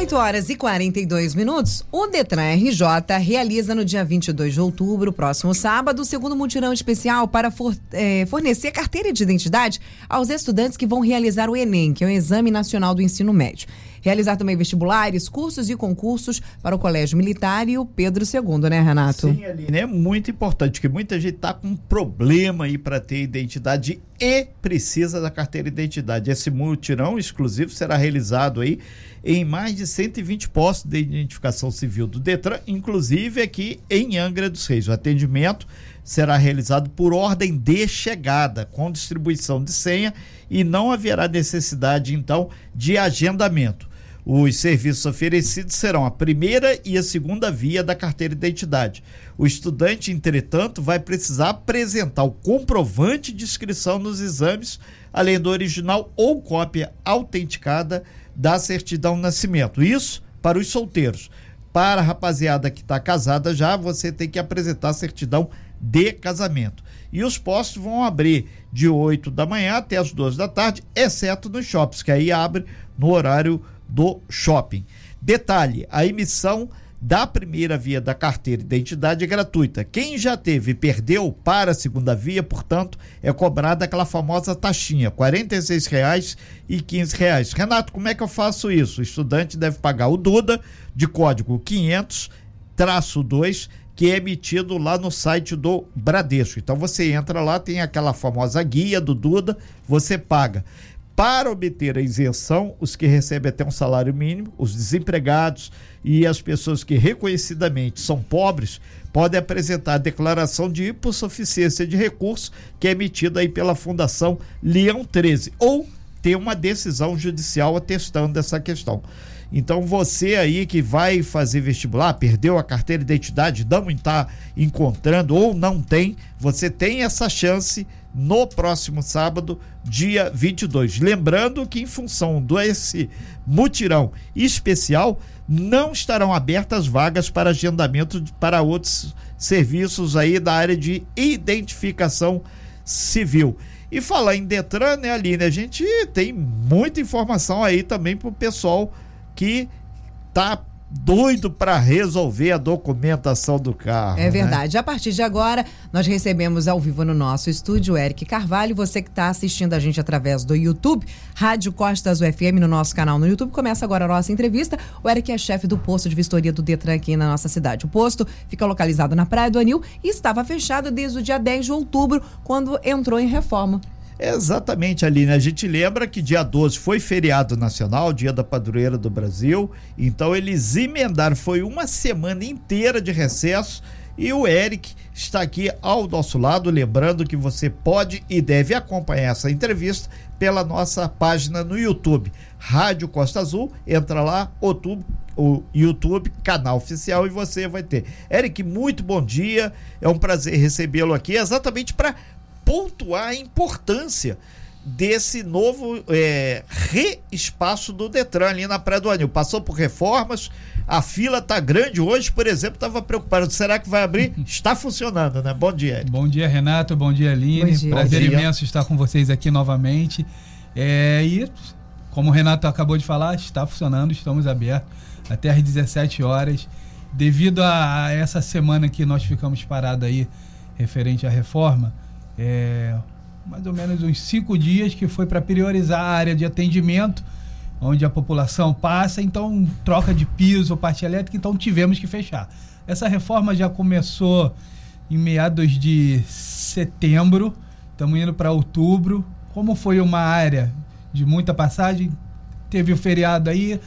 8 horas e 42 minutos. O Detran RJ realiza no dia 22 de outubro, próximo sábado, o segundo mutirão especial para for, é, fornecer carteira de identidade aos estudantes que vão realizar o Enem, que é o Exame Nacional do Ensino Médio. Realizar também vestibulares, cursos e concursos para o Colégio Militar e o Pedro II, né, Renato? Sim, Aline, é muito importante, porque muita gente está com um problema aí para ter identidade e precisa da carteira de identidade. Esse mutirão exclusivo será realizado aí em mais de 120 postos de identificação civil do Detran, inclusive aqui em Angra dos Reis. O atendimento será realizado por ordem de chegada, com distribuição de senha e não haverá necessidade, então, de agendamento. Os serviços oferecidos serão a primeira e a segunda via da carteira de identidade. O estudante, entretanto, vai precisar apresentar o comprovante de inscrição nos exames, além do original ou cópia autenticada da certidão de nascimento. Isso para os solteiros. Para a rapaziada que está casada já, você tem que apresentar a certidão de casamento. E os postos vão abrir de 8 da manhã até as 2 da tarde, exceto nos shoppings, que aí abre no horário do shopping. Detalhe: a emissão da primeira via da carteira de identidade é gratuita. Quem já teve e perdeu para a segunda via, portanto, é cobrada aquela famosa taxinha, R$ 46,00 e R$ 15,00. Renato, como é que eu faço isso? O estudante deve pagar o Duda de código 500-2 que é emitido lá no site do Bradesco. Então você entra lá, tem aquela famosa guia do Duda, você paga. Para obter a isenção, os que recebem até um salário mínimo, os desempregados e as pessoas que reconhecidamente são pobres, podem apresentar a declaração de hipossuficiência de recursos, que é emitida aí pela Fundação Leão 13, ou ter uma decisão judicial atestando essa questão. Então você aí que vai fazer vestibular, perdeu a carteira de identidade, não está encontrando ou não tem, você tem essa chance no próximo sábado, dia 22. Lembrando que em função desse mutirão especial, não estarão abertas vagas para agendamento para outros serviços aí da área de identificação civil. E falar em Detran, né, Aline? A gente tem muita informação aí também para o pessoal que tá doido para resolver a documentação do carro. É né? verdade. Né? A partir de agora, nós recebemos ao vivo no nosso estúdio Eric Carvalho. Você que está assistindo a gente através do YouTube, Rádio Costas UFM, no nosso canal no YouTube. Começa agora a nossa entrevista. O Eric é chefe do posto de vistoria do Detran aqui na nossa cidade. O posto fica localizado na Praia do Anil e estava fechado desde o dia 10 de outubro, quando entrou em reforma. Exatamente, Aline. A gente lembra que dia 12 foi feriado nacional, dia da padroeira do Brasil. Então eles emendaram, foi uma semana inteira de recesso. E o Eric está aqui ao nosso lado, lembrando que você pode e deve acompanhar essa entrevista pela nossa página no YouTube, Rádio Costa Azul. Entra lá, outubro, o YouTube, canal oficial, e você vai ter. Eric, muito bom dia. É um prazer recebê-lo aqui, exatamente para pontuar a importância desse novo é, re-espaço do Detran ali na Praia do Anil. Passou por reformas, a fila tá grande. Hoje, por exemplo, estava preocupado. Será que vai abrir? Está funcionando, né? Bom dia. Eric. Bom dia, Renato. Bom dia, Aline. Bom dia. Prazer Bom dia. imenso estar com vocês aqui novamente. É, e, como o Renato acabou de falar, está funcionando, estamos abertos até às 17 horas. Devido a essa semana que nós ficamos parados aí, referente à reforma, é, mais ou menos uns cinco dias que foi para priorizar a área de atendimento, onde a população passa, então troca de piso, parte elétrica, então tivemos que fechar. Essa reforma já começou em meados de setembro, estamos indo para outubro. Como foi uma área de muita passagem, teve o feriado aí,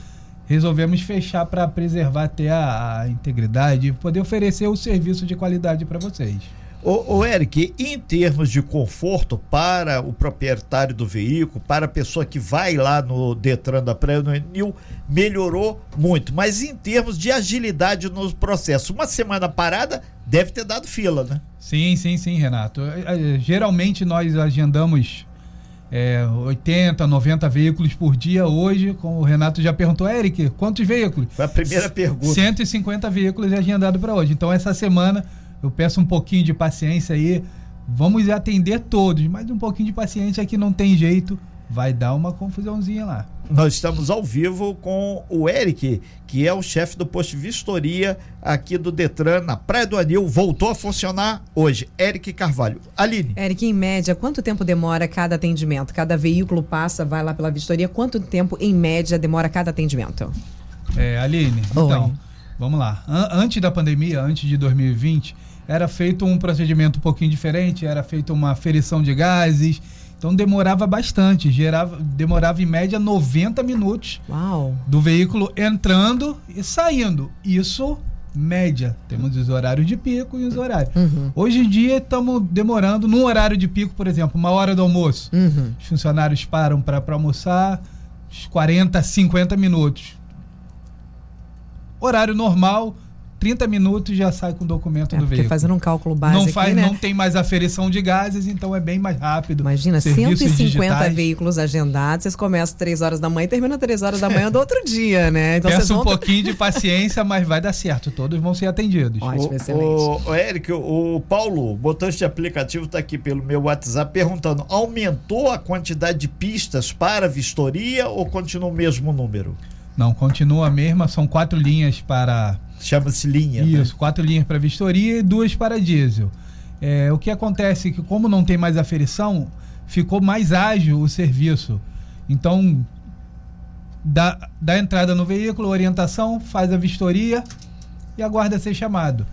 resolvemos fechar para preservar até a, a integridade e poder oferecer o serviço de qualidade para vocês. O, o Eric, em termos de conforto para o proprietário do veículo, para a pessoa que vai lá no Detran da Praia do Nil, melhorou muito. Mas em termos de agilidade nos processos, uma semana parada deve ter dado fila, né? Sim, sim, sim, Renato. É, é, geralmente nós agendamos é, 80, 90 veículos por dia. Hoje, como o Renato já perguntou, Eric, quantos veículos? Foi a primeira pergunta. 150 veículos agendados para hoje. Então, essa semana eu peço um pouquinho de paciência aí Vamos atender todos, mas um pouquinho de paciência aqui não tem jeito, vai dar uma confusãozinha lá. Nós estamos ao vivo com o Eric, que é o chefe do posto de vistoria aqui do Detran, na Praia do Anil. Voltou a funcionar hoje. Eric Carvalho. Aline. Eric, em média, quanto tempo demora cada atendimento? Cada veículo passa, vai lá pela vistoria, quanto tempo, em média, demora cada atendimento? É, Aline, Oi. então, vamos lá. An antes da pandemia, antes de 2020, era feito um procedimento um pouquinho diferente, era feita uma aferição de gases então demorava bastante, gerava, demorava em média 90 minutos Uau. do veículo entrando e saindo. Isso média. Temos os horários de pico e os horários. Uhum. Hoje em dia estamos demorando, no horário de pico, por exemplo, uma hora do almoço. Uhum. Os funcionários param para almoçar, uns 40, 50 minutos. Horário normal, 30 minutos já sai com o documento é, do veículo. fazendo um cálculo básico. Não, faz, aqui, né? não tem mais aferição de gases, então é bem mais rápido. Imagina, Serviços 150 digitais. veículos agendados, vocês começam 3 horas da manhã e terminam 3 horas da manhã do outro dia, né? Então Peço um pouquinho de paciência, mas vai dar certo. Todos vão ser atendidos. Ótimo, o, excelente. O, o Eric, o, o Paulo, botante de aplicativo, está aqui pelo meu WhatsApp perguntando: aumentou a quantidade de pistas para vistoria ou continua o mesmo número? Não, continua a mesma, são quatro linhas para Chama-se linha. Né? Isso, né? quatro linhas para vistoria e duas para diesel. É, o que acontece é que, como não tem mais aferição, ficou mais ágil o serviço. Então, dá, dá entrada no veículo, orientação, faz a vistoria e aguarda ser chamado.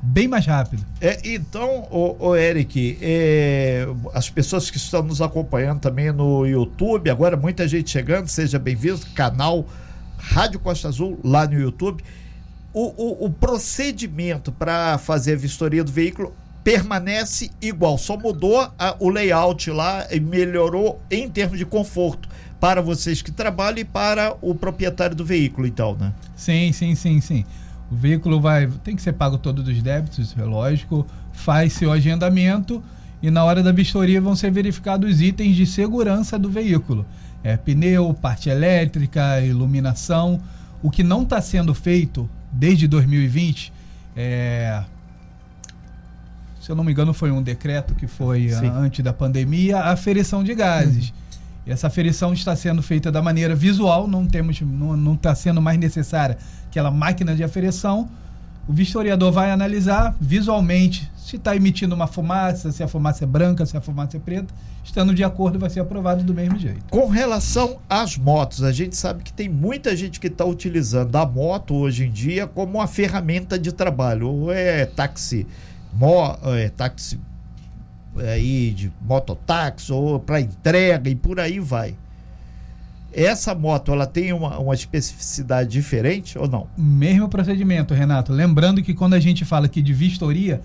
Bem mais rápido. É, então, o, o Eric, é, as pessoas que estão nos acompanhando também no YouTube, agora muita gente chegando, seja bem-vindo, canal Rádio Costa Azul lá no YouTube o, o, o procedimento para fazer a vistoria do veículo permanece igual, só mudou a, o layout lá e melhorou em termos de conforto para vocês que trabalham e para o proprietário do veículo, então, né? Sim, sim, sim, sim. O veículo vai tem que ser pago todos os débitos, é lógico. Faz-se o agendamento e na hora da vistoria vão ser verificados os itens de segurança do veículo. É pneu, parte elétrica, iluminação. O que não está sendo feito desde 2020, é, se eu não me engano, foi um decreto que foi a, antes da pandemia, a aferição de gases. Uhum. E essa aferição está sendo feita da maneira visual, não temos, não está sendo mais necessária aquela máquina de aferição. O vistoriador vai analisar visualmente se está emitindo uma fumaça, se a fumaça é branca, se a fumaça é preta. Estando de acordo, vai ser aprovado do mesmo jeito. Com relação às motos, a gente sabe que tem muita gente que está utilizando a moto hoje em dia como uma ferramenta de trabalho. Ou é táxi, mo, é, táxi aí de mototáxi, ou para entrega e por aí vai. Essa moto, ela tem uma, uma especificidade diferente ou não? Mesmo procedimento, Renato. Lembrando que quando a gente fala aqui de vistoria,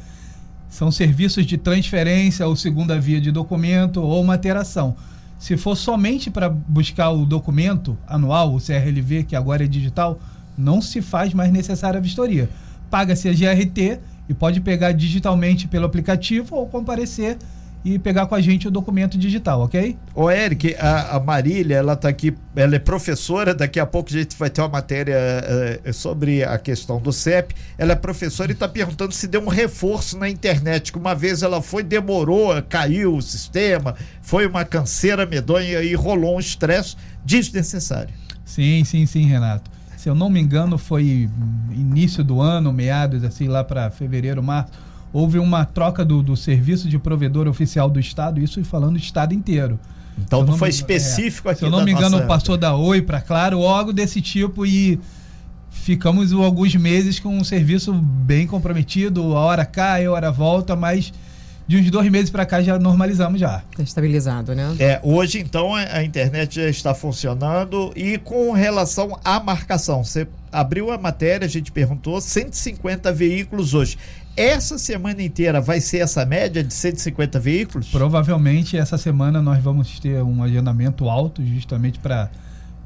são serviços de transferência ou segunda via de documento ou materação. Se for somente para buscar o documento anual, o CRLV, que agora é digital, não se faz mais necessária a vistoria. Paga-se a GRT e pode pegar digitalmente pelo aplicativo ou comparecer e pegar com a gente o documento digital, ok? Ô Eric, a, a Marília, ela tá aqui, ela é professora, daqui a pouco a gente vai ter uma matéria uh, sobre a questão do CEP. Ela é professora e está perguntando se deu um reforço na internet, que uma vez ela foi, demorou, caiu o sistema, foi uma canseira medonha e rolou um estresse desnecessário. Sim, sim, sim, Renato. Se eu não me engano, foi início do ano, meados, assim, lá para fevereiro, março houve uma troca do, do serviço de provedor oficial do Estado, isso falando do Estado inteiro. Então não, foi específico é, aqui. Se eu não me engano, nossa... passou da Oi para Claro, algo desse tipo e ficamos alguns meses com um serviço bem comprometido, a hora cai, a hora volta, mas de uns dois meses para cá já normalizamos já. Está estabilizado, né? É, hoje então a internet já está funcionando e com relação à marcação, você abriu a matéria, a gente perguntou, 150 veículos hoje. Essa semana inteira vai ser essa média de 150 veículos? Provavelmente essa semana nós vamos ter um agendamento alto, justamente para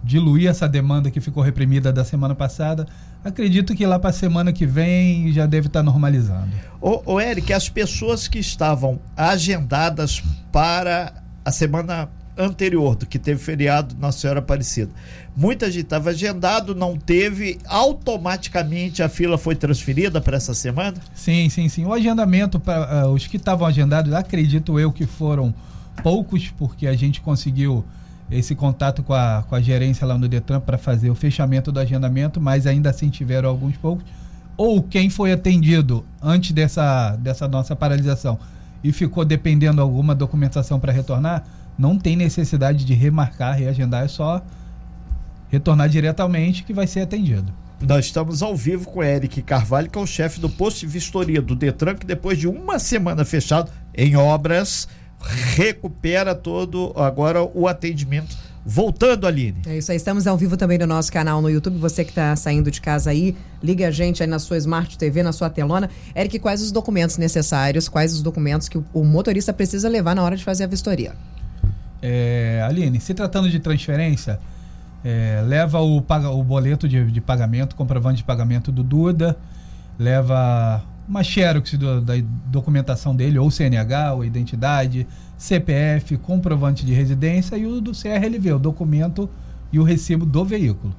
diluir essa demanda que ficou reprimida da semana passada. Acredito que lá para a semana que vem já deve estar tá normalizando. Ô, ô Eric, as pessoas que estavam agendadas para a semana anterior, do que teve feriado na Senhora Aparecida. Muita gente estava agendado, não teve, automaticamente a fila foi transferida para essa semana? Sim, sim, sim. O agendamento, para uh, os que estavam agendados, acredito eu que foram poucos, porque a gente conseguiu esse contato com a, com a gerência lá no Detran para fazer o fechamento do agendamento, mas ainda assim tiveram alguns poucos. Ou quem foi atendido antes dessa, dessa nossa paralisação e ficou dependendo alguma documentação para retornar, não tem necessidade de remarcar, reagendar, é só retornar diretamente que vai ser atendido. Nós estamos ao vivo com Eric Carvalho, que é o chefe do posto de vistoria do Detran, que depois de uma semana fechado em obras, recupera todo agora o atendimento. Voltando, Aline. É isso aí, estamos ao vivo também no nosso canal no YouTube. Você que está saindo de casa aí, liga a gente aí na sua Smart TV, na sua telona. Eric, quais os documentos necessários, quais os documentos que o, o motorista precisa levar na hora de fazer a vistoria? É, Aline, se tratando de transferência, é, leva o, paga, o boleto de, de pagamento, comprovante de pagamento do Duda, leva uma xerox do, da documentação dele, ou CNH, ou identidade, CPF, comprovante de residência e o do CRLV, o documento e o recibo do veículo.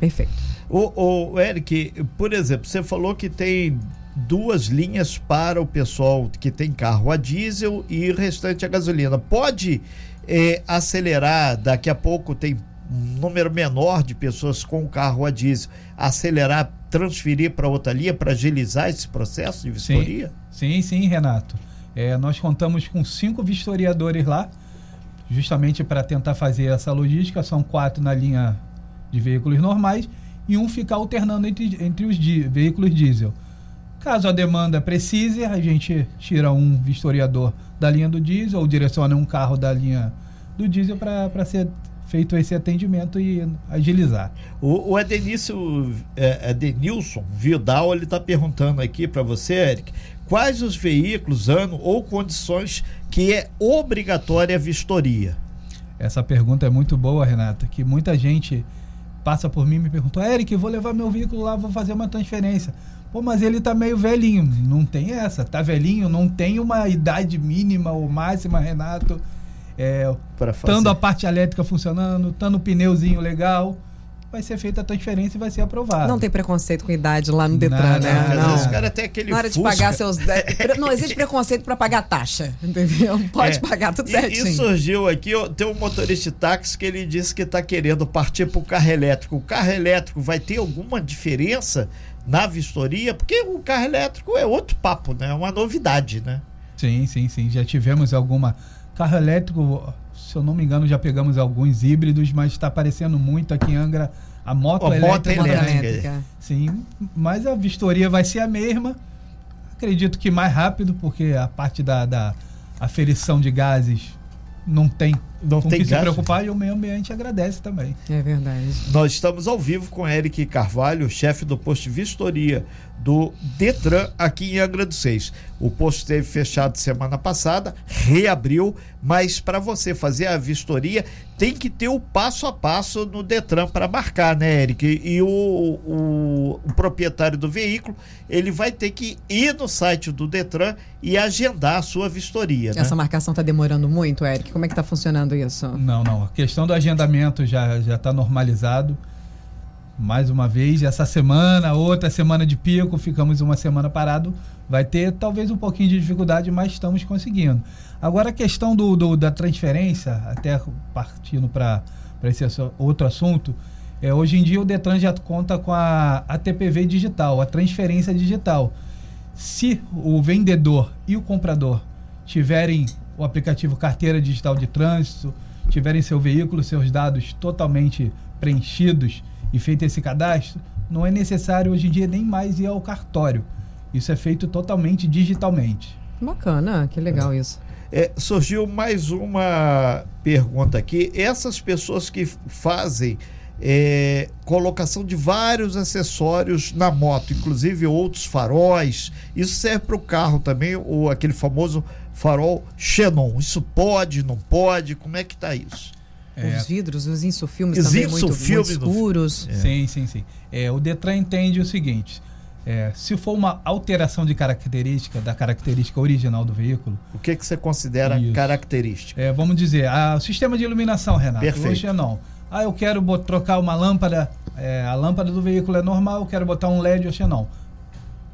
Perfeito. O, o Eric, por exemplo, você falou que tem duas linhas para o pessoal que tem carro a diesel e restante a gasolina. Pode acelerar, daqui a pouco tem um número menor de pessoas com carro a diesel, acelerar, transferir para outra linha para agilizar esse processo de vistoria? Sim, sim, sim Renato. É, nós contamos com cinco vistoriadores lá, justamente para tentar fazer essa logística. São quatro na linha de veículos normais e um ficar alternando entre, entre os veículos diesel. Caso a demanda precise, a gente tira um vistoriador da linha do diesel ou direciona um carro da linha do diesel para ser feito esse atendimento e agilizar. O, o Adenício, é, Adenilson Vidal, ele está perguntando aqui para você, Eric, quais os veículos, ano ou condições que é obrigatória a vistoria? Essa pergunta é muito boa, Renata, que muita gente passa por mim e me perguntou, Eric, vou levar meu veículo lá, vou fazer uma transferência. Pô, mas ele tá meio velhinho. Não tem essa. Tá velhinho, não tem uma idade mínima ou máxima, Renato. É, estando a parte elétrica funcionando, estando o pneuzinho legal, vai ser feita a transferência e vai ser aprovada. Não tem preconceito com idade lá no Detran, não, né? Não. Às vezes tem aquele Na hora Fusca. de pagar seus. Não existe preconceito para pagar taxa, entendeu? Pode é. pagar tudo certinho. E, e surgiu aqui, tem um motorista de táxi que ele disse que está querendo partir para o carro elétrico. O carro elétrico vai ter alguma diferença na vistoria? Porque o carro elétrico é outro papo, né? É uma novidade, né? Sim, sim, sim. Já tivemos alguma Carro elétrico, se eu não me engano, já pegamos alguns híbridos, mas está aparecendo muito aqui em Angra a moto, oh, elétrica, moto elétrica. Sim, mas a vistoria vai ser a mesma. Acredito que mais rápido, porque a parte da, da aferição de gases não tem não tem que se preocupar e o meio ambiente agradece também. É verdade. Nós estamos ao vivo com Eric Carvalho, chefe do posto de vistoria do Detran aqui em Angra dos Seis. O posto esteve fechado semana passada, reabriu, mas para você fazer a vistoria tem que ter o passo a passo no Detran para marcar, né, Eric? E o, o, o, proprietário do veículo ele vai ter que ir no site do Detran e agendar a sua vistoria. Essa né? marcação está demorando muito, Eric? Como é que está funcionando isso? Não, não. A questão do agendamento já já está normalizado mais uma vez, essa semana, outra semana de pico, ficamos uma semana parado. Vai ter talvez um pouquinho de dificuldade, mas estamos conseguindo. Agora, a questão do, do da transferência, até partindo para esse outro assunto, é, hoje em dia o Detran já conta com a, a TPV digital, a transferência digital. Se o vendedor e o comprador tiverem o aplicativo Carteira Digital de Trânsito, tiverem seu veículo, seus dados totalmente preenchidos e feito esse cadastro, não é necessário hoje em dia nem mais ir ao cartório. Isso é feito totalmente digitalmente. Bacana, que legal isso. É, surgiu mais uma pergunta aqui. Essas pessoas que fazem é, colocação de vários acessórios na moto, inclusive outros faróis, isso serve para o carro também, ou aquele famoso farol Xenon. Isso pode, não pode? Como é que está isso? É. Os vidros, os insufilmes também muito, muito escuros. É. Sim, sim, sim. É, o Detran entende o seguinte: É, se for uma alteração de característica da característica original do veículo. O que, que você considera isso. característica? É, vamos dizer, a, o sistema de iluminação, Renato. Perfeito. Hoje é não. Ah, eu quero trocar uma lâmpada, é, a lâmpada do veículo é normal, eu quero botar um LED ou não.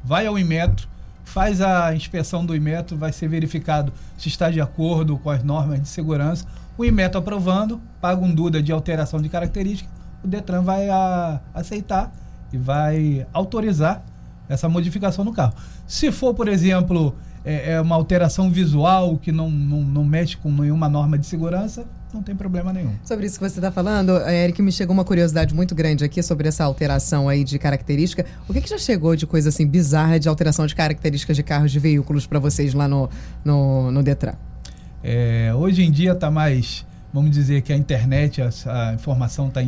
Vai ao Inmetro, faz a inspeção do Inmetro, vai ser verificado se está de acordo com as normas de segurança. O Inmetro aprovando, paga um DUDA de alteração de característica, o Detran vai a, aceitar e vai autorizar essa modificação no carro. Se for, por exemplo, é, é uma alteração visual que não, não, não mexe com nenhuma norma de segurança, não tem problema nenhum. Sobre isso que você está falando, Eric, me chegou uma curiosidade muito grande aqui sobre essa alteração aí de característica. O que, que já chegou de coisa assim bizarra de alteração de características de carros de veículos para vocês lá no, no, no Detran? É, hoje em dia está mais, vamos dizer que a internet, a, a informação está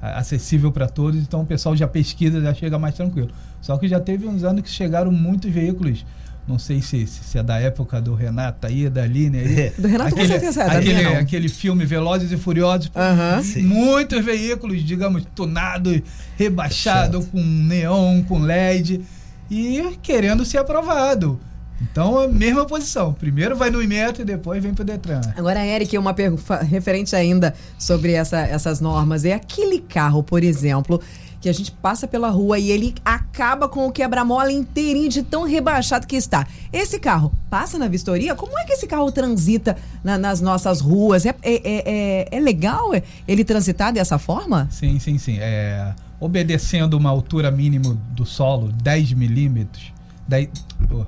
acessível para todos, então o pessoal já pesquisa, já chega mais tranquilo. Só que já teve uns anos que chegaram muitos veículos não sei se, se, é da época do Renato aí, da Aline aí. Do Renato aquele, com certeza. É aquele, aquele filme Velozes e Furiosos. Uhum. Muitos veículos, digamos, tunados, rebaixados, com neon, com LED. E querendo ser aprovado. Então, a mesma posição. Primeiro vai no Imetro e depois vem para o Detran. Agora, Eric, uma pergunta referente ainda sobre essa, essas normas. É aquele carro, por exemplo, que a gente passa pela rua e ele acaba com o quebra-mola inteirinho de tão rebaixado que está. Esse carro passa na vistoria? Como é que esse carro transita na, nas nossas ruas? É, é, é, é, é legal ele transitar dessa forma? Sim, sim, sim. É, obedecendo uma altura mínima do solo, 10 milímetros. 10, oh,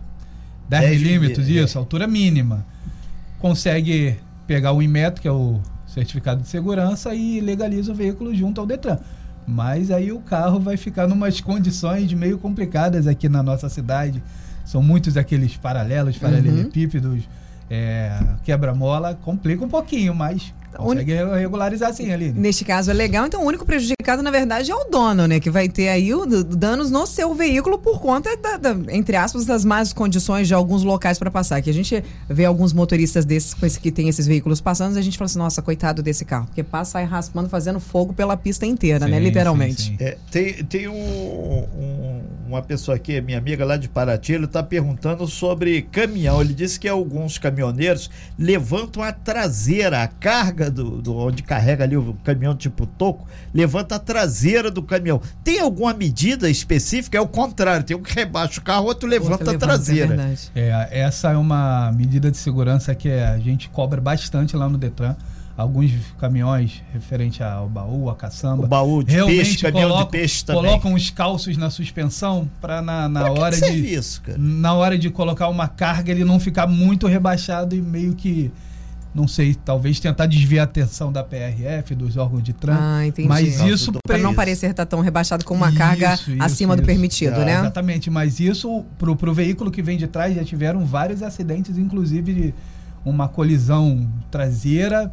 10, 10 milímetros, isso, altura mínima. Consegue pegar o Inmetro, que é o certificado de segurança, e legaliza o veículo junto ao Detran. Mas aí o carro vai ficar numas condições meio complicadas aqui na nossa cidade. São muitos aqueles paralelos, paralelepípedos, uhum. é, quebra-mola, complica um pouquinho, mas Consegue regularizar sim ali. Neste caso é legal, então o único prejudicado, na verdade, é o dono, né? Que vai ter aí o, danos no seu veículo por conta, da, da, entre aspas, das más condições de alguns locais para passar. Que a gente vê alguns motoristas desses com esse, que tem esses veículos passando, e a gente fala assim, nossa, coitado desse carro. Porque passa aí raspando, fazendo fogo pela pista inteira, né? sim, né? Literalmente. Sim, sim. É, tem tem um, um, uma pessoa aqui, minha amiga lá de Paraty, ele está perguntando sobre caminhão. Ele disse que alguns caminhoneiros levantam a traseira, a carga carga do, do, onde carrega ali o caminhão tipo toco, levanta a traseira do caminhão. Tem alguma medida específica? É o contrário, tem um que rebaixa o carro, outro levanta a traseira. É, é, essa é uma medida de segurança que a gente cobra bastante lá no Detran alguns caminhões referente ao baú, a caçamba. O baú de realmente peixe, caminhão colocam, de peixe também. Colocam os calços na suspensão para na, na hora que de isso, cara? na hora de colocar uma carga ele não ficar muito rebaixado e meio que não sei, talvez tentar desviar a atenção da PRF, dos órgãos de trânsito. Ah, entendi. Mas isso para não parecer estar tão rebaixado com uma isso, carga isso, acima isso. do permitido, é, né? Exatamente, mas isso para o veículo que vem de trás já tiveram vários acidentes, inclusive de uma colisão traseira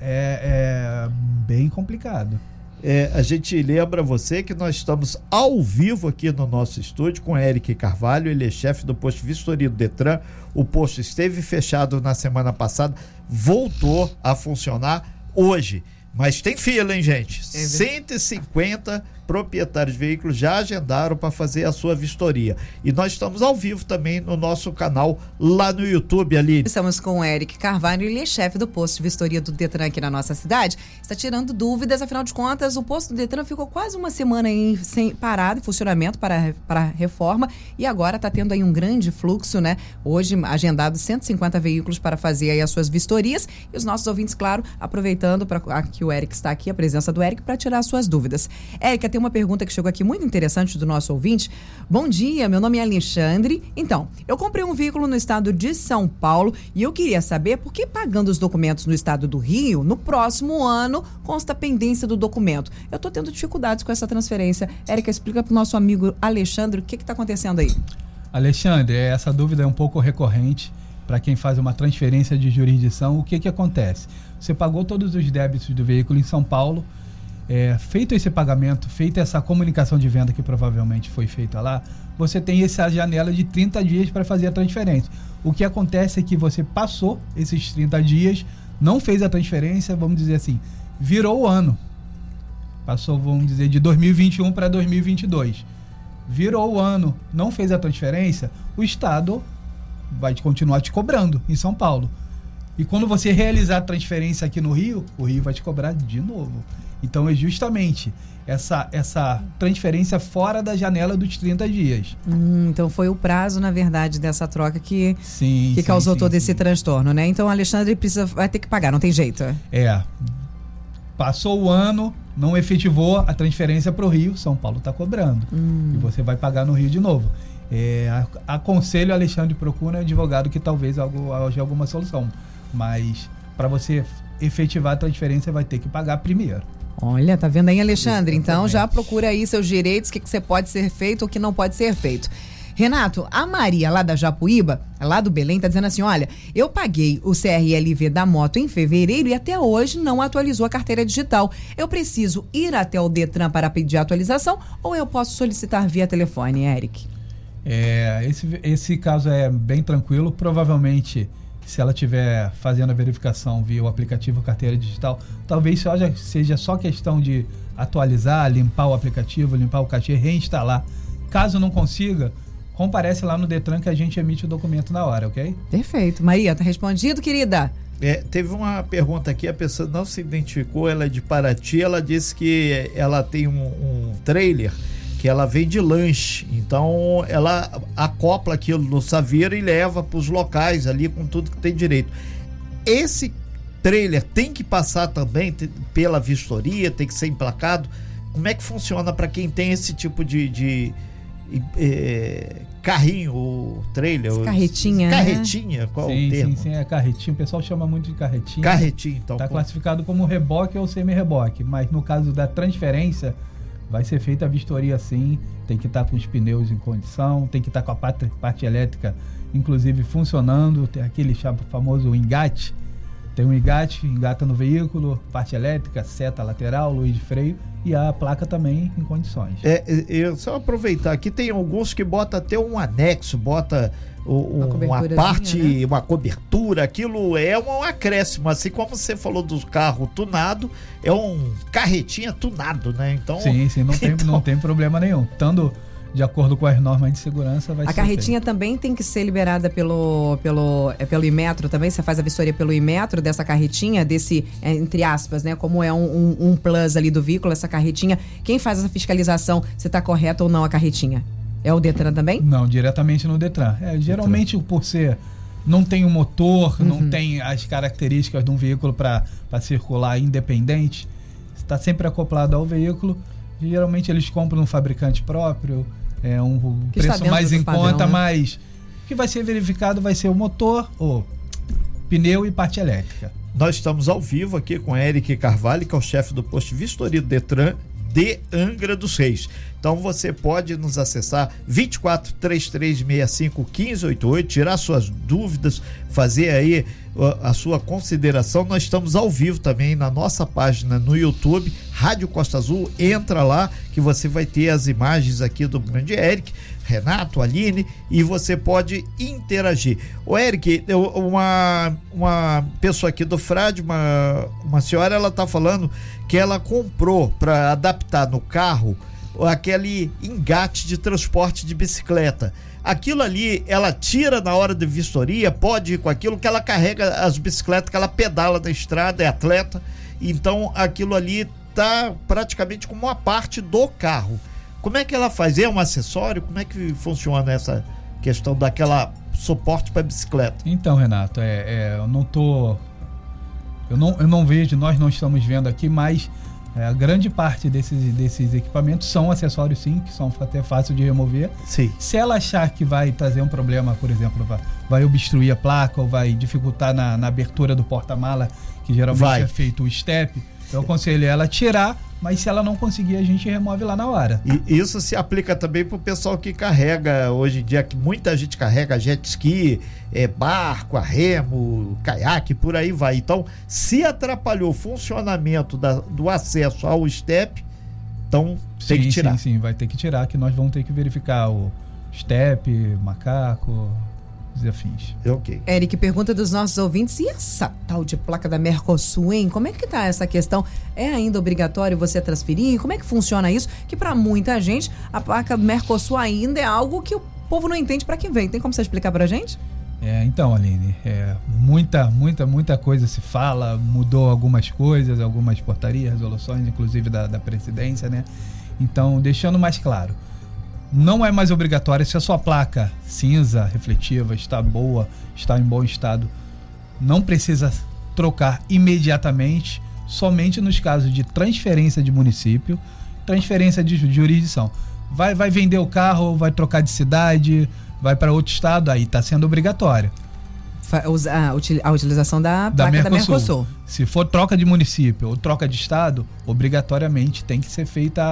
é, é bem complicado. É, a gente lembra você que nós estamos ao vivo aqui no nosso estúdio com Eric Carvalho, ele é chefe do posto Vistoria do Detran. O posto esteve fechado na semana passada, voltou a funcionar hoje. Mas tem fila, hein, gente? É 150 proprietários de veículos já agendaram para fazer a sua vistoria. E nós estamos ao vivo também no nosso canal lá no YouTube, ali. Estamos com o Eric Carvalho, ele é chefe do posto de vistoria do Detran aqui na nossa cidade. Está tirando dúvidas, afinal de contas, o posto do Detran ficou quase uma semana em, sem, parado em funcionamento para, para reforma e agora está tendo aí um grande fluxo, né? Hoje agendado 150 veículos para fazer aí as suas vistorias e os nossos ouvintes, claro, aproveitando para que o Eric está aqui, a presença do Eric, para tirar suas dúvidas. Eric, tem uma pergunta que chegou aqui muito interessante do nosso ouvinte. Bom dia, meu nome é Alexandre. Então, eu comprei um veículo no estado de São Paulo e eu queria saber por que pagando os documentos no estado do Rio, no próximo ano consta pendência do documento. Eu estou tendo dificuldades com essa transferência. Érica, explica para o nosso amigo Alexandre o que está acontecendo aí. Alexandre, essa dúvida é um pouco recorrente para quem faz uma transferência de jurisdição. O que, que acontece? Você pagou todos os débitos do veículo em São Paulo, é, feito esse pagamento, feita essa comunicação de venda que provavelmente foi feita lá, você tem essa janela de 30 dias para fazer a transferência. O que acontece é que você passou esses 30 dias, não fez a transferência, vamos dizer assim, virou o ano. Passou, vamos dizer, de 2021 para 2022. virou o ano, não fez a transferência, o Estado vai continuar te cobrando em São Paulo. E quando você realizar a transferência aqui no Rio, o Rio vai te cobrar de novo. Então é justamente essa, essa transferência fora da janela dos 30 dias. Hum, então foi o prazo, na verdade, dessa troca que, sim, que sim, causou sim, todo esse transtorno, né? Então o Alexandre precisa, vai ter que pagar, não tem jeito. É. Passou o ano, não efetivou a transferência para o Rio, São Paulo está cobrando. Hum. E você vai pagar no Rio de novo. É, aconselho Alexandre procura um advogado que talvez haja alguma solução. Mas para você efetivar a transferência vai ter que pagar primeiro. Olha, tá vendo aí, Alexandre? Exatamente. Então já procura aí seus direitos, o que, que você pode ser feito ou o que não pode ser feito. Renato, a Maria lá da Japuíba, lá do Belém, tá dizendo assim: olha, eu paguei o CRLV da moto em fevereiro e até hoje não atualizou a carteira digital. Eu preciso ir até o Detran para pedir atualização ou eu posso solicitar via telefone, Eric? É, esse, esse caso é bem tranquilo. Provavelmente, se ela estiver fazendo a verificação via o aplicativo carteira digital, talvez seja, seja só questão de atualizar, limpar o aplicativo, limpar o cachê, reinstalar. Caso não consiga, comparece lá no Detran que a gente emite o documento na hora, ok? Perfeito. Maria, tá respondido, querida? É, teve uma pergunta aqui, a pessoa não se identificou, ela é de Paraty, ela disse que ela tem um, um trailer que ela vende lanche, então ela acopla aquilo no saveiro e leva para os locais ali com tudo que tem direito. Esse trailer tem que passar também pela vistoria, tem que ser emplacado. Como é que funciona para quem tem esse tipo de, de é, carrinho, trailer. Os carretinha. Carretinha, né? qual sim, o termo? Sim, sim, é carretinha. O pessoal chama muito de carretinha. Carretinha, então. Está classificado como reboque ou semi-reboque, mas no caso da transferência, vai ser feita a vistoria sim. Tem que estar tá com os pneus em condição, tem que estar tá com a parte, parte elétrica, inclusive, funcionando. Tem aquele famoso engate. Tem um engate, engata no veículo, parte elétrica, seta lateral, luz de freio e a placa também em condições. É, eu só aproveitar aqui, tem alguns que bota até um anexo, bota uma, uma parte, né? uma cobertura, aquilo é um acréscimo, assim como você falou do carro tunado, é um carretinha tunado, né? Então, sim, sim, não tem, então... não tem problema nenhum. Tanto de acordo com as normas de segurança, vai a ser. A carretinha feito. também tem que ser liberada pelo, pelo, é pelo Imetro também? Você faz a vistoria pelo Imetro dessa carretinha, desse, é, entre aspas, né? Como é um, um, um, plus ali do veículo, essa carretinha. Quem faz essa fiscalização se está correta ou não a carretinha? É o Detran também? Não, diretamente no Detran. É, geralmente, Detran. por ser não tem o um motor, uhum. não tem as características de um veículo para circular independente, está sempre acoplado ao veículo. Geralmente eles compram um fabricante próprio, é um que preço mais em padrão, conta, né? mas o que vai ser verificado vai ser o motor, o pneu e parte elétrica. Nós estamos ao vivo aqui com Eric Carvalho, que é o chefe do posto de vistoria do Detran de Angra dos Reis. Então você pode nos acessar 24 3365 1588, tirar suas dúvidas, fazer aí a sua consideração. Nós estamos ao vivo também na nossa página no YouTube, Rádio Costa Azul. Entra lá que você vai ter as imagens aqui do grande Eric, Renato, Aline e você pode interagir. O Eric, uma, uma pessoa aqui do Frade, uma, uma senhora, ela tá falando que ela comprou para adaptar no carro aquele engate de transporte de bicicleta aquilo ali ela tira na hora de vistoria, pode ir com aquilo que ela carrega as bicicletas que ela pedala na estrada, é atleta, então aquilo ali tá praticamente como uma parte do carro. Como é que ela faz? É um acessório? Como é que funciona essa questão daquela suporte para bicicleta? Então, Renato, é, é, eu não tô eu não, eu não vejo, nós não estamos vendo aqui, mas é, a grande parte desses, desses equipamentos são acessórios sim, que são até fácil de remover. Sim. Se ela achar que vai trazer um problema, por exemplo, vai, vai obstruir a placa ou vai dificultar na, na abertura do porta-mala, que geralmente vai. é feito o step, eu aconselho ela a tirar, mas se ela não conseguir, a gente remove lá na hora. E isso se aplica também para o pessoal que carrega hoje em dia, que muita gente carrega jet ski, é, barco, remo, caiaque, por aí vai. Então, se atrapalhou o funcionamento da, do acesso ao step, então tem sim, que tirar. Sim, sim, vai ter que tirar, que nós vamos ter que verificar o step, macaco, afins. Ok. Eric pergunta dos nossos ouvintes: e essa tal de placa da Mercosul, hein? Como é que tá essa questão? É ainda obrigatório você transferir? Como é que funciona isso? Que para muita gente, a placa Mercosul ainda é algo que o povo não entende para que vem. Tem como você explicar pra gente? É, então, Aline, é, muita, muita, muita coisa se fala, mudou algumas coisas, algumas portarias, resoluções, inclusive da, da presidência, né? Então, deixando mais claro, não é mais obrigatório se a sua placa cinza refletiva está boa, está em bom estado, não precisa trocar imediatamente, somente nos casos de transferência de município, transferência de jurisdição. Vai, vai vender o carro, vai trocar de cidade, vai para outro estado, aí está sendo obrigatório. A utilização da placa da Mercosul. da Mercosul. Se for troca de município ou troca de estado, obrigatoriamente tem que ser feita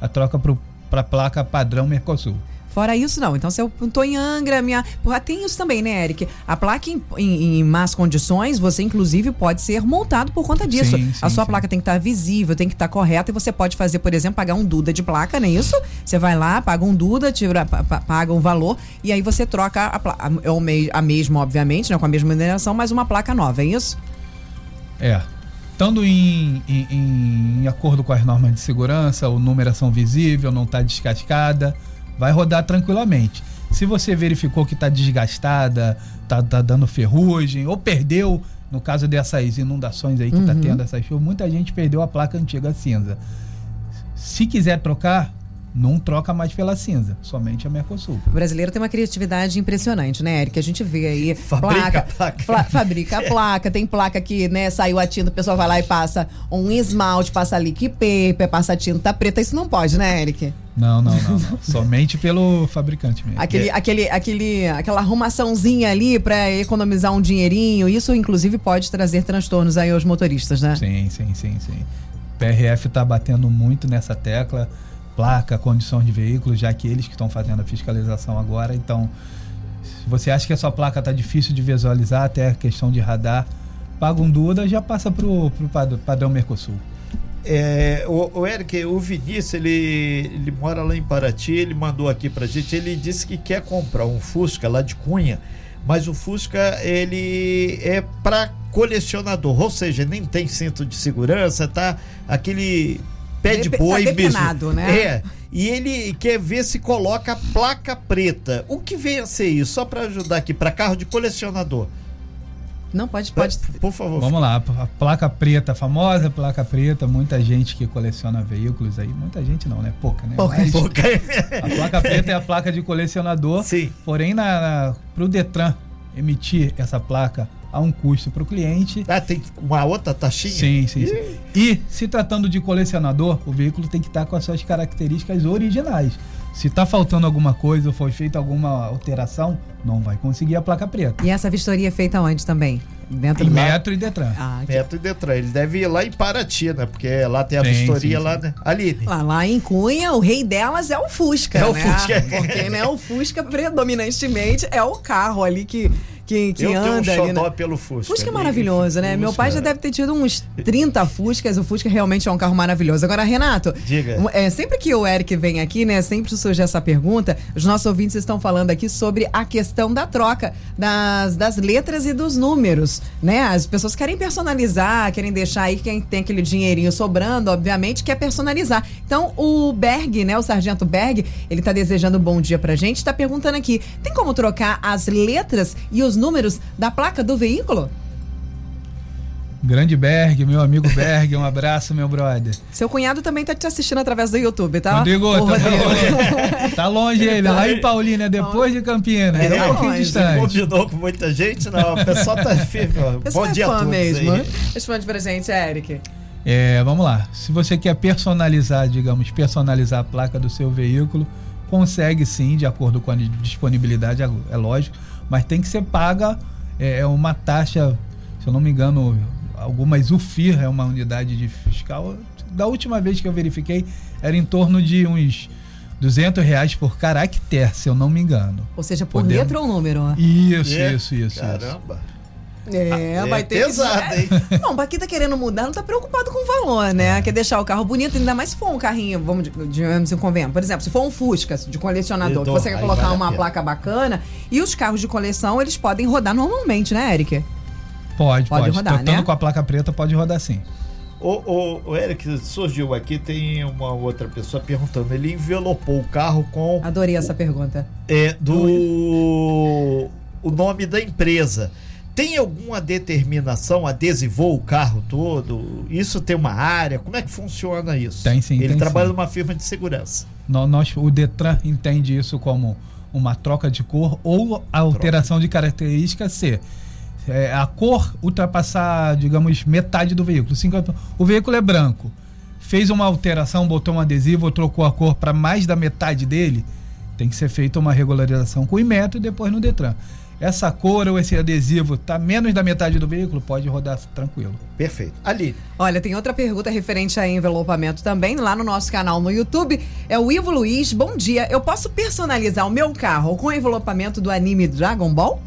a, a troca para a placa padrão Mercosul. Fora isso, não. Então, se eu tô em Angra, minha. Porra, tem isso também, né, Eric? A placa em, em, em más condições, você inclusive pode ser multado por conta disso. Sim, sim, a sua sim. placa tem que estar tá visível, tem que estar tá correta e você pode fazer, por exemplo, pagar um Duda de placa, não é isso? Você vai lá, paga um Duda, tira, paga um valor e aí você troca a, placa. É a mesma, obviamente, né, com a mesma mineração, mas uma placa nova, é isso? É. Estando em, em, em acordo com as normas de segurança, o numeração visível, não está descascada vai rodar tranquilamente. Se você verificou que está desgastada, está tá dando ferrugem, ou perdeu, no caso dessas inundações aí que está uhum. tendo essas chuvas, muita gente perdeu a placa antiga cinza. Se quiser trocar, não troca mais pela cinza, somente a Mercosul. O brasileiro tem uma criatividade impressionante, né, Eric? A gente vê aí fabrica placa, placa. fabrica a placa, tem placa que, né, saiu a tinta, o pessoal vai lá e passa um esmalte, passa liquid paper, passa tinta preta, isso não pode, né, Eric? Não, não, não, não. Somente pelo fabricante mesmo. Aquele, é. aquele, aquele, aquela arrumaçãozinha ali para economizar um dinheirinho, isso inclusive pode trazer transtornos aí aos motoristas, né? Sim, sim, sim, sim. PRF está batendo muito nessa tecla placa, condição de veículo, já que eles que estão fazendo a fiscalização agora. Então, se você acha que a sua placa está difícil de visualizar, até a questão de radar, paga um Duda já passa para o padrão Mercosul. É, o, o, Eric, o Vinícius, ele, ele mora lá em Paraty, ele mandou aqui pra gente, ele disse que quer comprar um Fusca lá de Cunha, mas o Fusca, ele é para colecionador, ou seja, nem tem cinto de segurança, tá? Aquele pé de boi tá mesmo. Né? É. E ele quer ver se coloca a placa preta. O que vem a ser isso? Só para ajudar aqui, para carro de colecionador. Não, pode, pode. Por favor. Vamos lá, a placa preta, a famosa placa preta, muita gente que coleciona veículos aí, muita gente não, né? Pouca, né? Pouca, Mas, pouca. A placa preta é a placa de colecionador. Sim. Porém, na, na, pro Detran emitir essa placa a um custo para o cliente. Ah, tem uma outra taxinha? Sim, sim, sim. E se tratando de colecionador, o veículo tem que estar com as suas características originais. Se está faltando alguma coisa ou foi feita alguma alteração, não vai conseguir a placa preta. E essa vistoria é feita onde também? Dentro em do Metro e Detran. Ah, Metro e Detran. Ele deve ir lá em Paraty, né? Porque lá tem a sim, vistoria sim, lá, né? Ali. Lá, lá em Cunha, o rei delas é o Fusca, é né? O Fusca. Porque né, o Fusca predominantemente é o carro ali que que, que eu anda tenho um ali. Né? pelo Fusca. Fusca é maravilhoso, né? Fusca. Meu pai já deve ter tido uns 30 Fuscas. O Fusca realmente é um carro maravilhoso. Agora, Renato, Diga. É, sempre que o Eric vem aqui, né? Sempre surge essa pergunta. Os nossos ouvintes estão falando aqui sobre a questão da troca das, das letras e dos números, né? As pessoas querem personalizar, querem deixar aí quem tem aquele dinheirinho sobrando, obviamente, quer personalizar. Então, o Berg, né? O Sargento Berg, ele tá desejando um bom dia pra gente, tá perguntando aqui: tem como trocar as letras e os números da placa do veículo? Grande Berg, meu amigo Berg, um abraço, meu brother. Seu cunhado também tá te assistindo através do YouTube, tá? Rodrigo, tá, longe. tá longe ele, lá em Paulínia, depois de Campinas. É, é um pouquinho distante. combinou com muita gente, não. O pessoal tá firme. Bom é dia fã a todos mesmo. Aí. Responde pra gente, Eric. É, vamos lá. Se você quer personalizar, digamos, personalizar a placa do seu veículo, consegue sim, de acordo com a disponibilidade, é, é lógico mas tem que ser paga é, é, uma taxa, se eu não me engano, algumas UFIR é uma unidade de fiscal. Da última vez que eu verifiquei, era em torno de uns 200 reais por caractere, se eu não me engano. Ou seja, por Podemos... letra ou número? Isso, é. isso, isso. Caramba. Isso. É, ah, vai é ter pesado, que... hein? Não, pra quem tá querendo mudar, não tá preocupado com o valor, né? É. Quer deixar o carro bonito, ainda mais se for um carrinho, vamos, digamos, um convenhamos. Por exemplo, se for um Fusca de colecionador, que você quer colocar uma placa bacana, E os carros de coleção, eles podem rodar normalmente, né, Eric? Pode, pode. pode. Rodar, Tratando né? com a placa preta, pode rodar sim. O, o, o, Eric surgiu aqui, tem uma outra pessoa perguntando. Ele envelopou o carro com. Adorei essa pergunta. É, do. O nome da empresa. Tem alguma determinação? Adesivou o carro todo? Isso tem uma área? Como é que funciona isso? Tem sim. Ele tem, trabalha sim. numa firma de segurança. Nós, o Detran entende isso como uma troca de cor ou a alteração troca. de característica ser é, a cor ultrapassar, digamos, metade do veículo. 50, o veículo é branco. Fez uma alteração, botou um adesivo ou trocou a cor para mais da metade dele, tem que ser feita uma regularização com o Inmetro e depois no Detran. Essa cor ou esse adesivo está menos da metade do veículo, pode rodar tranquilo. Perfeito. Ali. Olha, tem outra pergunta referente a envelopamento também, lá no nosso canal no YouTube. É o Ivo Luiz. Bom dia. Eu posso personalizar o meu carro com o envelopamento do anime Dragon Ball?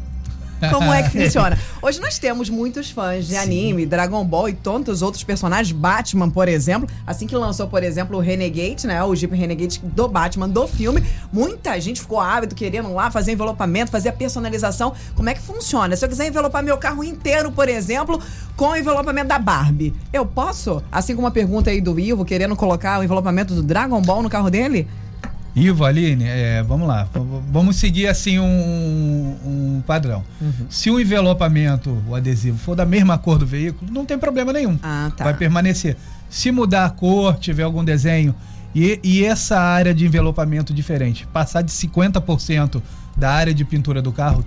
Como é que funciona? Hoje nós temos muitos fãs de Sim. anime, Dragon Ball e tantos outros personagens, Batman, por exemplo. Assim que lançou, por exemplo, o Renegade, né? O Jeep Renegade do Batman, do filme. Muita gente ficou ávido, querendo lá fazer envelopamento, fazer a personalização. Como é que funciona? Se eu quiser envelopar meu carro inteiro, por exemplo, com o envelopamento da Barbie, eu posso? Assim como uma pergunta aí do Ivo, querendo colocar o envelopamento do Dragon Ball no carro dele? Ivo, Aline, é, vamos lá. Vamos seguir assim um, um padrão. Uhum. Se o envelopamento, o adesivo, for da mesma cor do veículo, não tem problema nenhum. Ah, tá. Vai permanecer. Se mudar a cor, tiver algum desenho e, e essa área de envelopamento diferente, passar de 50% da área de pintura do carro,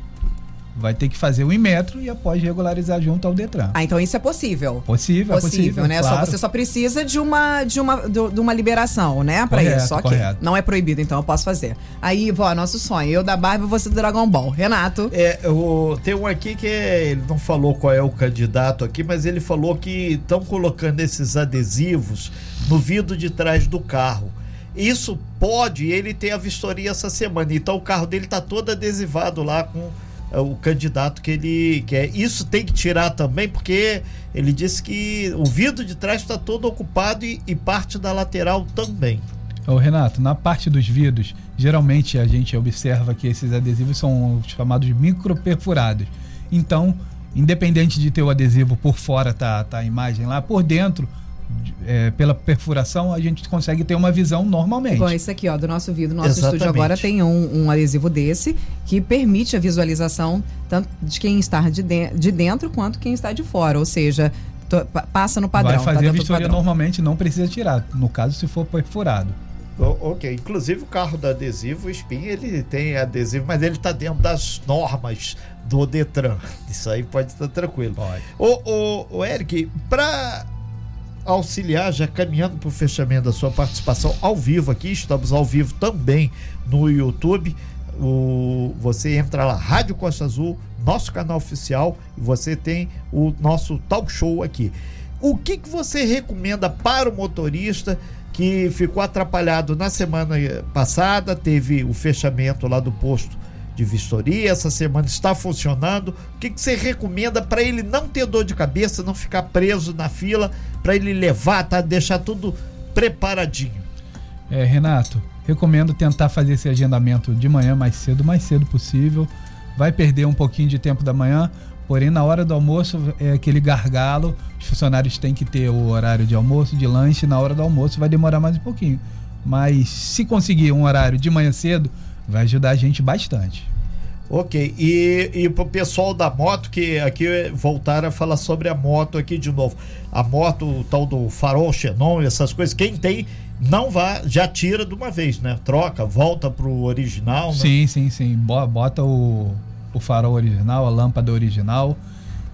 vai ter que fazer o Inmetro e após regularizar junto ao Detran. Ah, então isso é possível. Possível, possível, é possível né? Claro. Só você só precisa de uma de uma de uma liberação, né, para isso. Só que não é proibido, então eu posso fazer. Aí, vó, nosso sonho, eu da Barbie, você do Dragon Ball. Renato. É, o, tem um aqui que ele não falou qual é o candidato aqui, mas ele falou que estão colocando esses adesivos no vidro de trás do carro. Isso pode, ele tem a vistoria essa semana, então o carro dele tá todo adesivado lá com o candidato que ele quer. Isso tem que tirar também, porque ele disse que o vidro de trás está todo ocupado e, e, parte da lateral também. Ô Renato, na parte dos vidros, geralmente a gente observa que esses adesivos são chamados microperfurados. Então, independente de ter o adesivo por fora, tá, tá a imagem lá, por dentro é, pela perfuração, a gente consegue ter uma visão normalmente. Bom, esse aqui, ó, do nosso vidro, nosso Exatamente. estúdio agora tem um, um, adesivo desse que permite a visualização tanto de quem está de, de, de dentro quanto quem está de fora. Ou seja, passa no padrão. Vai fazer tá a vistoria normalmente, não precisa tirar. No caso, se for perfurado. ok, inclusive o carro do adesivo, o Spin, ele tem adesivo, mas ele está dentro das normas do Detran. Isso aí pode estar tranquilo. Pode. O, o, o Eric, para auxiliar, já caminhando para o fechamento da sua participação ao vivo aqui, estamos ao vivo também no YouTube. O, você entra lá, Rádio Costa Azul, nosso canal oficial, e você tem o nosso talk show aqui. O que, que você recomenda para o motorista que ficou atrapalhado na semana passada? Teve o fechamento lá do posto de vistoria, essa semana está funcionando. O que, que você recomenda para ele não ter dor de cabeça, não ficar preso na fila, para ele levar, tá? Deixar tudo preparadinho. É, Renato, recomendo tentar fazer esse agendamento de manhã mais cedo, mais cedo possível. Vai perder um pouquinho de tempo da manhã, porém na hora do almoço é aquele gargalo. Os funcionários têm que ter o horário de almoço, de lanche. Na hora do almoço vai demorar mais um pouquinho. Mas se conseguir um horário de manhã cedo, vai ajudar a gente bastante. Ok, e, e pro pessoal da moto, que aqui voltaram a falar sobre a moto aqui de novo. A moto, o tal do farol Xenon, essas coisas, quem tem, não vá, já tira de uma vez, né? Troca, volta pro original. Né? Sim, sim, sim. Bota o, o farol original, a lâmpada original.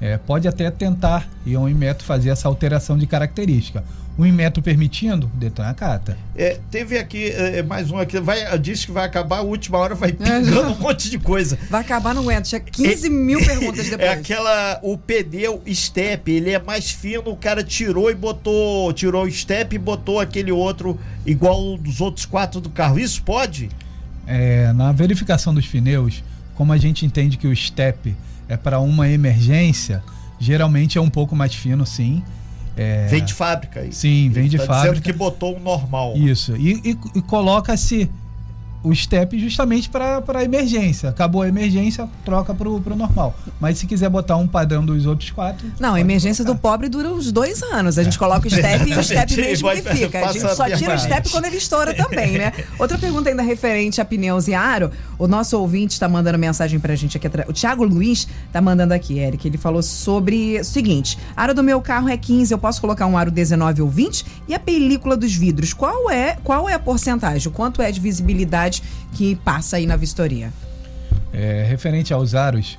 É, pode até tentar, e um Inmetro fazer essa alteração de característica o Inmetro permitindo, Detran acata. É, teve aqui é, é, mais um aqui, vai, disse que vai acabar, a última hora vai pingando um monte de coisa. Vai acabar, não aguento, tinha 15 é, mil perguntas é depois. É aquela, o pneu step, ele é mais fino, o cara tirou e botou, tirou o step e botou aquele outro igual dos outros quatro do carro, isso pode? É, na verificação dos pneus, como a gente entende que o step é para uma emergência, geralmente é um pouco mais fino, sim. É... Vem de fábrica. Sim, vem de tá fábrica. Dizendo que botou um normal. Isso. E, e, e coloca-se o step justamente para emergência. Acabou a emergência, troca para o normal. Mas se quiser botar um padrão dos outros quatro. Não, a emergência colocar. do pobre dura uns dois anos. A gente coloca o step e o step mesmo que fica. A gente só tira o step quando ele estoura também, né? Outra pergunta ainda referente a pneus e aro. O nosso ouvinte está mandando mensagem para a gente aqui. O Thiago Luiz está mandando aqui, Eric. Ele falou sobre o seguinte: aro do meu carro é 15, eu posso colocar um aro 19 ou 20? E a película dos vidros, qual é, qual é a porcentagem? O quanto é de visibilidade? Que passa aí na vistoria? É, referente aos aros,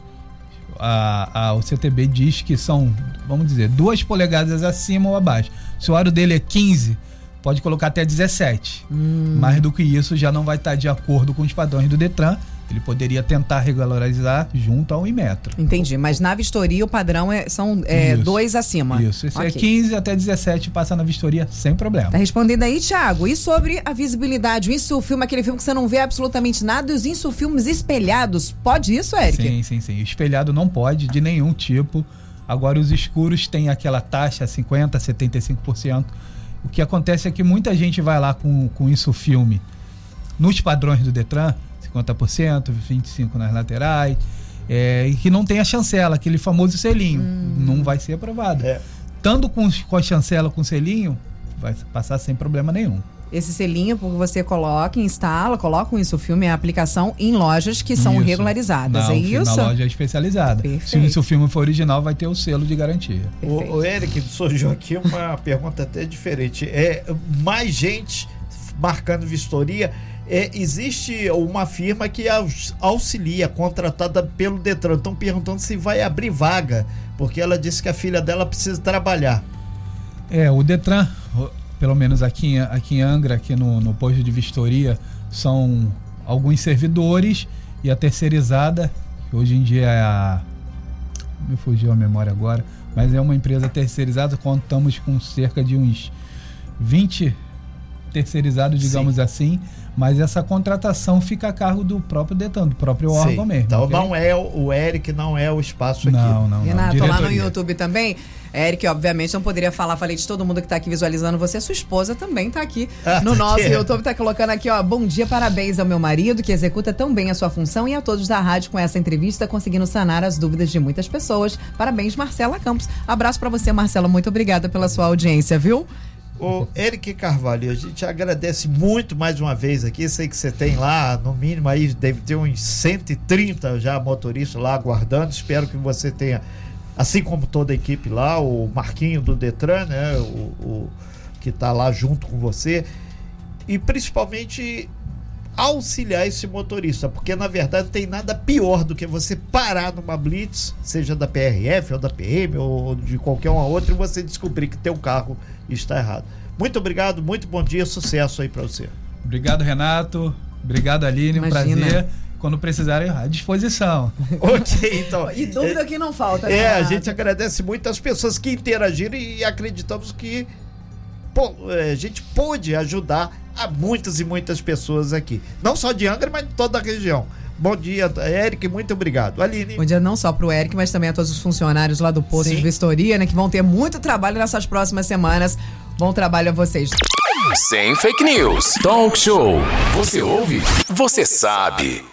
a, a, o CTB diz que são, vamos dizer, duas polegadas acima ou abaixo. Se o aro dele é 15, pode colocar até 17. Hum. Mais do que isso já não vai estar de acordo com os padrões do Detran ele poderia tentar regularizar junto ao Inmetro. Entendi, mas na vistoria o padrão é, são é, dois acima. Isso, esse é okay. é 15 até 17 passa na vistoria sem problema. Tá respondendo aí, Thiago. E sobre a visibilidade, o insufilme, aquele filme que você não vê absolutamente nada, e os insufilmes espelhados, pode isso, Eric? Sim, sim, sim. Espelhado não pode, de nenhum tipo. Agora, os escuros têm aquela taxa 50%, 75%. O que acontece é que muita gente vai lá com, com isso filme nos padrões do Detran 50%, 25% nas laterais. É, e que não tem a chancela, aquele famoso selinho. Hum. Não vai ser aprovado. É. Tanto com, com a chancela com selinho, vai passar sem problema nenhum. Esse selinho, porque você coloca, instala, coloca isso, o filme é a aplicação em lojas que são isso. regularizadas, Não, é isso? Na loja especializada. Perfeito. Se o filme for original, vai ter o selo de garantia. O, o Eric surgiu aqui uma pergunta até diferente. É mais gente marcando vistoria é, existe uma firma que auxilia, contratada pelo Detran. Estão perguntando se vai abrir vaga, porque ela disse que a filha dela precisa trabalhar. É, o Detran, pelo menos aqui, aqui em Angra, aqui no, no posto de vistoria, são alguns servidores e a terceirizada, que hoje em dia é a. Me fugiu a memória agora, mas é uma empresa terceirizada, contamos com cerca de uns 20 terceirizados, digamos Sim. assim mas essa contratação fica a cargo do próprio Detan, do próprio órgão mesmo. Então okay? não é o Eric, não é o espaço aqui. Não, não, Renato, não. lá no YouTube também. Eric, obviamente, não poderia falar, falei de todo mundo que está aqui visualizando você. Sua esposa também está aqui ah, no tá nosso aqui. YouTube, está colocando aqui, ó. Bom dia, parabéns ao meu marido, que executa tão bem a sua função, e a todos da rádio com essa entrevista, conseguindo sanar as dúvidas de muitas pessoas. Parabéns, Marcela Campos. Abraço para você, Marcela. Muito obrigada pela sua audiência, viu? O Eric Carvalho, a gente agradece muito mais uma vez aqui. Sei que você tem lá, no mínimo, aí deve ter uns 130 já motoristas lá aguardando. Espero que você tenha, assim como toda a equipe lá, o Marquinho do Detran, né? O, o que está lá junto com você. E principalmente auxiliar esse motorista, porque na verdade não tem nada pior do que você parar numa blitz, seja da PRF ou da PM ou de qualquer uma outra, e você descobrir que teu carro está errado. Muito obrigado, muito bom dia, sucesso aí para você. Obrigado, Renato. Obrigado, Aline, Imagina. um prazer. Quando precisarem, à disposição. ok, então. E dúvida que não falta, né? É, a gente agradece muito as pessoas que interagiram e acreditamos que pô, é, a gente pôde ajudar a muitas e muitas pessoas aqui. Não só de Angra, mas de toda a região. Bom dia, Eric, muito obrigado. Aline. Bom dia não só para o Eric, mas também a todos os funcionários lá do posto Sim. de vistoria, né, que vão ter muito trabalho nessas próximas semanas. Bom trabalho a vocês. Sem fake news. Talk show. Você ouve? Você sabe.